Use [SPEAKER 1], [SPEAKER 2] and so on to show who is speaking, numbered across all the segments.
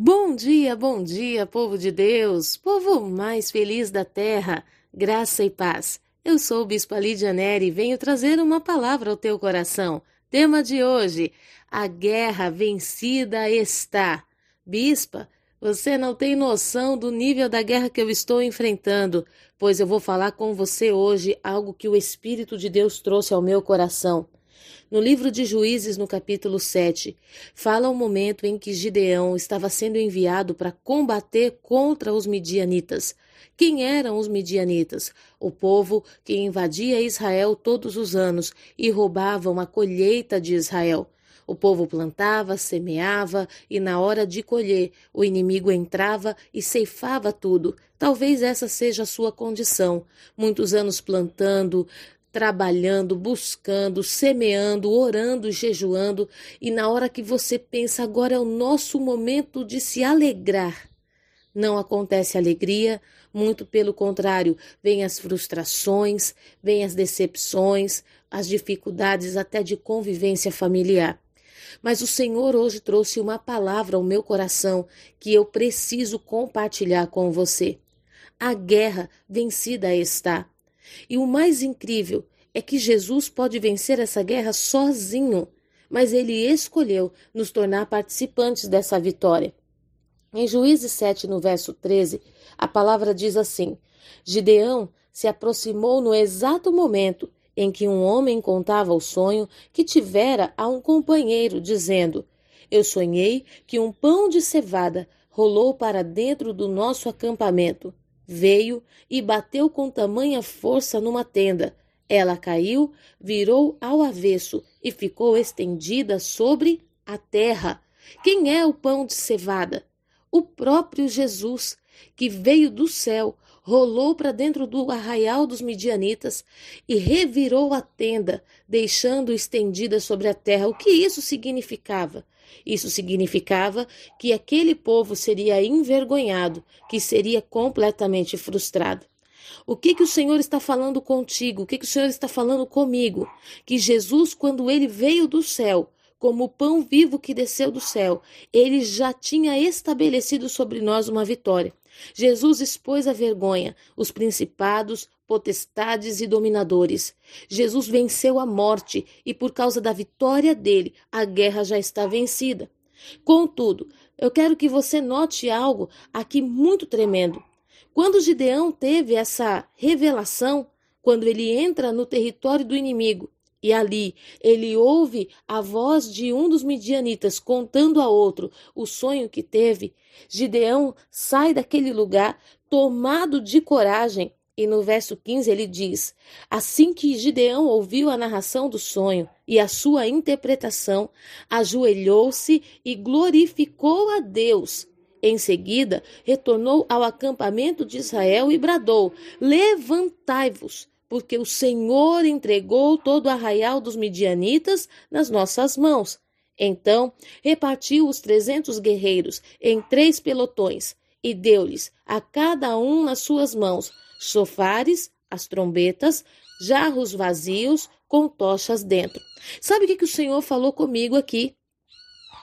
[SPEAKER 1] Bom dia, bom dia, povo de Deus, povo mais feliz da terra, graça e paz. Eu sou o Bispo Lídia Neri e venho trazer uma palavra ao teu coração. Tema de hoje: A guerra vencida está. Bispa, você não tem noção do nível da guerra que eu estou enfrentando, pois eu vou falar com você hoje algo que o Espírito de Deus trouxe ao meu coração. No livro de Juízes, no capítulo 7, fala o momento em que Gideão estava sendo enviado para combater contra os midianitas. Quem eram os midianitas? O povo que invadia Israel todos os anos e roubavam a colheita de Israel. O povo plantava, semeava e, na hora de colher, o inimigo entrava e ceifava tudo. Talvez essa seja a sua condição. Muitos anos plantando, trabalhando, buscando, semeando, orando, jejuando, e na hora que você pensa agora é o nosso momento de se alegrar, não acontece alegria, muito pelo contrário, vêm as frustrações, vêm as decepções, as dificuldades até de convivência familiar. Mas o Senhor hoje trouxe uma palavra ao meu coração que eu preciso compartilhar com você. A guerra vencida está. E o mais incrível é que Jesus pode vencer essa guerra sozinho, mas ele escolheu nos tornar participantes dessa vitória. Em Juízes 7, no verso 13, a palavra diz assim: Gideão se aproximou no exato momento em que um homem contava o sonho que tivera a um companheiro, dizendo: Eu sonhei que um pão de cevada rolou para dentro do nosso acampamento. Veio e bateu com tamanha força numa tenda. Ela caiu, virou ao avesso e ficou estendida sobre a terra. Quem é o pão de cevada? O próprio Jesus, que veio do céu, rolou para dentro do arraial dos midianitas e revirou a tenda, deixando estendida sobre a terra. O que isso significava? Isso significava que aquele povo seria envergonhado, que seria completamente frustrado. O que que o Senhor está falando contigo? O que que o Senhor está falando comigo? Que Jesus, quando ele veio do céu, como o pão vivo que desceu do céu, ele já tinha estabelecido sobre nós uma vitória. Jesus expôs a vergonha, os principados, potestades e dominadores. Jesus venceu a morte e, por causa da vitória dele, a guerra já está vencida. Contudo, eu quero que você note algo aqui muito tremendo. Quando Gideão teve essa revelação, quando ele entra no território do inimigo, e ali ele ouve a voz de um dos midianitas contando a outro o sonho que teve. Gideão sai daquele lugar tomado de coragem. E no verso 15 ele diz: Assim que Gideão ouviu a narração do sonho e a sua interpretação, ajoelhou-se e glorificou a Deus. Em seguida, retornou ao acampamento de Israel e bradou: Levantai-vos porque o Senhor entregou todo o arraial dos midianitas nas nossas mãos. Então repartiu os trezentos guerreiros em três pelotões e deu-lhes a cada um nas suas mãos sofares, as trombetas, jarros vazios com tochas dentro. Sabe o que, que o Senhor falou comigo aqui?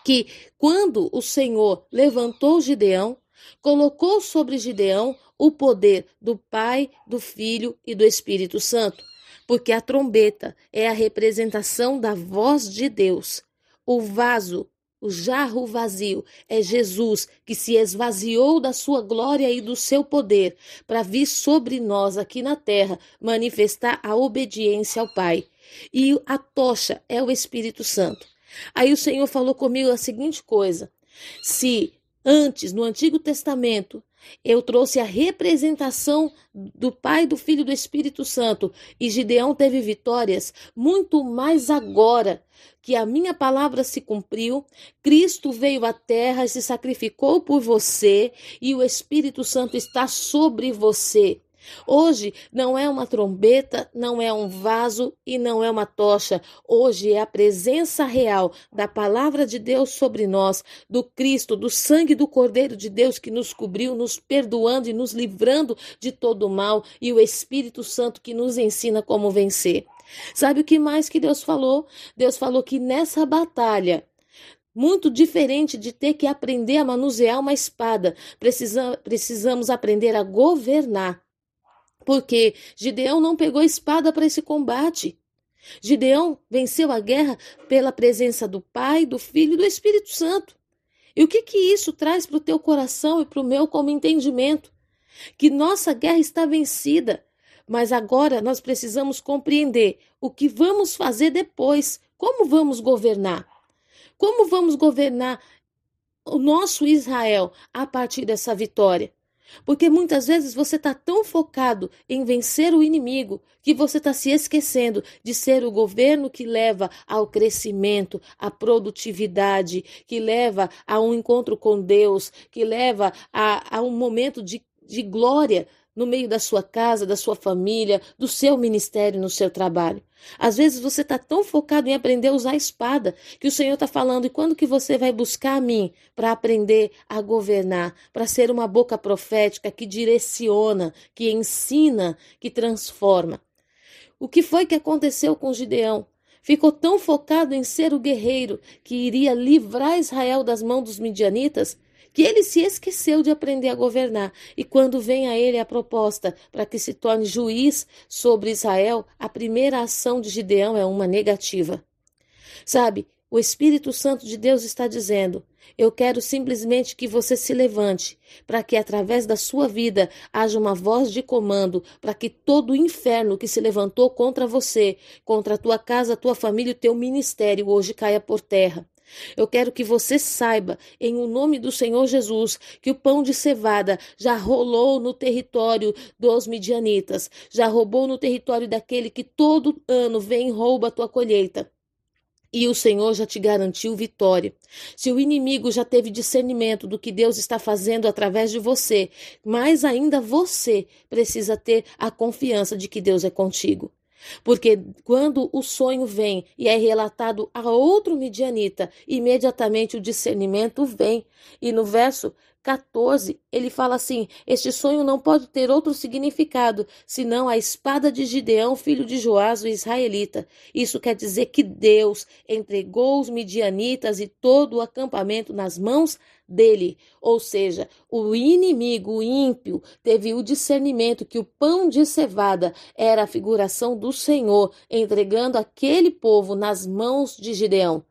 [SPEAKER 1] Que quando o Senhor levantou Gideão, colocou sobre Gideão o poder do Pai, do Filho e do Espírito Santo, porque a trombeta é a representação da voz de Deus. O vaso, o jarro vazio, é Jesus que se esvaziou da sua glória e do seu poder para vir sobre nós aqui na terra manifestar a obediência ao Pai. E a tocha é o Espírito Santo. Aí o Senhor falou comigo a seguinte coisa: se Antes, no Antigo Testamento, eu trouxe a representação do Pai, do Filho e do Espírito Santo, e Gideão teve vitórias, muito mais agora que a minha palavra se cumpriu, Cristo veio à terra e se sacrificou por você, e o Espírito Santo está sobre você. Hoje não é uma trombeta, não é um vaso e não é uma tocha. Hoje é a presença real da palavra de Deus sobre nós, do Cristo, do sangue do Cordeiro de Deus que nos cobriu, nos perdoando e nos livrando de todo o mal, e o Espírito Santo que nos ensina como vencer. Sabe o que mais que Deus falou? Deus falou que nessa batalha muito diferente de ter que aprender a manusear uma espada. Precisa, precisamos aprender a governar. Porque Gideão não pegou espada para esse combate. Gideão venceu a guerra pela presença do Pai, do Filho e do Espírito Santo. E o que que isso traz para o teu coração e para o meu como entendimento? Que nossa guerra está vencida, mas agora nós precisamos compreender o que vamos fazer depois, como vamos governar. Como vamos governar o nosso Israel a partir dessa vitória? Porque muitas vezes você está tão focado em vencer o inimigo que você está se esquecendo de ser o governo que leva ao crescimento, à produtividade, que leva a um encontro com Deus, que leva a, a um momento de, de glória no meio da sua casa, da sua família, do seu ministério, no seu trabalho. Às vezes você está tão focado em aprender a usar a espada que o Senhor está falando, e quando que você vai buscar a mim para aprender a governar, para ser uma boca profética que direciona, que ensina, que transforma? O que foi que aconteceu com Gideão? Ficou tão focado em ser o guerreiro que iria livrar Israel das mãos dos midianitas que ele se esqueceu de aprender a governar. E quando vem a ele a proposta para que se torne juiz sobre Israel, a primeira ação de Gideão é uma negativa. Sabe, o Espírito Santo de Deus está dizendo: Eu quero simplesmente que você se levante, para que através da sua vida haja uma voz de comando, para que todo o inferno que se levantou contra você, contra a tua casa, a tua família e o teu ministério hoje caia por terra. Eu quero que você saiba, em o nome do Senhor Jesus, que o pão de cevada já rolou no território dos midianitas, já roubou no território daquele que todo ano vem e rouba a tua colheita. E o Senhor já te garantiu vitória. Se o inimigo já teve discernimento do que Deus está fazendo através de você, mais ainda você precisa ter a confiança de que Deus é contigo. Porque quando o sonho vem e é relatado a outro midianita, imediatamente o discernimento vem. E no verso 14, ele fala assim: Este sonho não pode ter outro significado senão a espada de Gideão, filho de Joás, o israelita. Isso quer dizer que Deus entregou os midianitas e todo o acampamento nas mãos dele. Ou seja, o inimigo, o ímpio, teve o discernimento que o pão de cevada era a figuração do Senhor entregando aquele povo nas mãos de Gideão.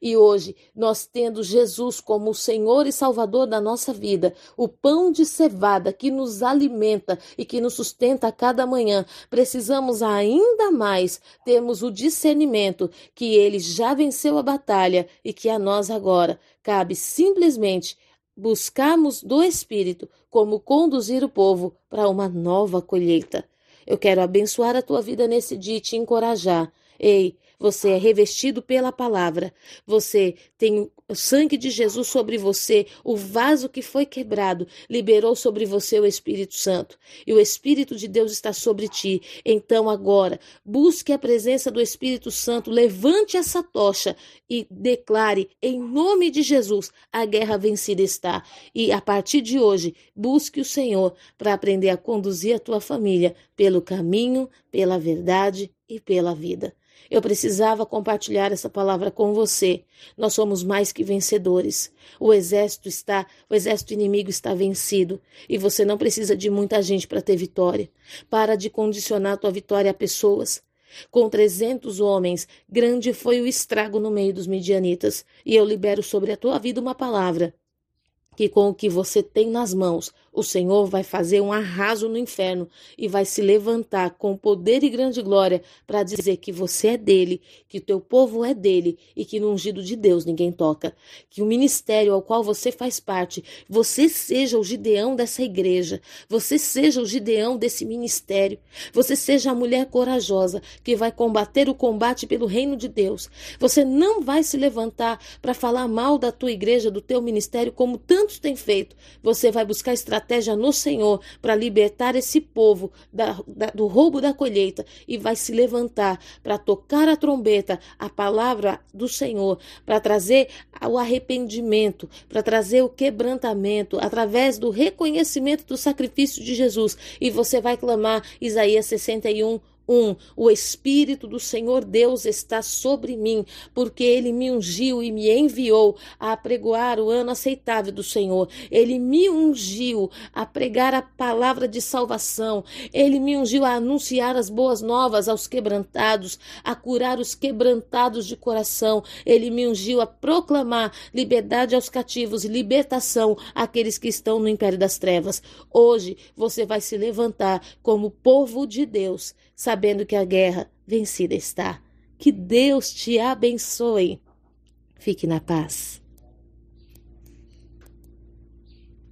[SPEAKER 1] E hoje, nós tendo Jesus como o Senhor e Salvador da nossa vida, o pão de cevada que nos alimenta e que nos sustenta a cada manhã, precisamos ainda mais termos o discernimento que ele já venceu a batalha e que a nós agora cabe simplesmente buscarmos do Espírito como conduzir o povo para uma nova colheita. Eu quero abençoar a tua vida nesse dia e te encorajar. Ei, você é revestido pela palavra, você tem o sangue de Jesus sobre você, o vaso que foi quebrado liberou sobre você o Espírito Santo, e o Espírito de Deus está sobre ti. Então agora, busque a presença do Espírito Santo, levante essa tocha e declare em nome de Jesus, a guerra vencida está. E a partir de hoje, busque o Senhor para aprender a conduzir a tua família pelo caminho, pela verdade e pela vida. Eu precisava compartilhar essa palavra com você. Nós somos mais que vencedores. O exército está, o exército inimigo está vencido e você não precisa de muita gente para ter vitória. Para de condicionar tua vitória a pessoas. Com trezentos homens, grande foi o estrago no meio dos midianitas, e eu libero sobre a tua vida uma palavra que com o que você tem nas mãos, o Senhor vai fazer um arraso no inferno e vai se levantar com poder e grande glória para dizer que você é dele, que o teu povo é dele e que no ungido de Deus ninguém toca. Que o ministério ao qual você faz parte, você seja o Gideão dessa igreja, você seja o Gideão desse ministério, você seja a mulher corajosa que vai combater o combate pelo reino de Deus. Você não vai se levantar para falar mal da tua igreja, do teu ministério, como tantos têm feito. Você vai buscar estratégia estratégia no Senhor para libertar esse povo da, da, do roubo da colheita e vai se levantar para tocar a trombeta, a palavra do Senhor, para trazer o arrependimento, para trazer o quebrantamento através do reconhecimento do sacrifício de Jesus. E você vai clamar Isaías 61, Um, o Espírito do Senhor Deus está sobre mim, porque ele me ungiu e me enviou a pregoar o ano aceitável do Senhor. Ele me ungiu a pregar a palavra de salvação. Ele me ungiu a anunciar as boas novas aos quebrantados, a curar os quebrantados de coração. Ele me ungiu a proclamar liberdade aos cativos e libertação àqueles que estão no império das trevas. Hoje você vai se levantar como povo de Deus, sabendo que a guerra vencida está. Que Deus te abençoe. Fique na paz.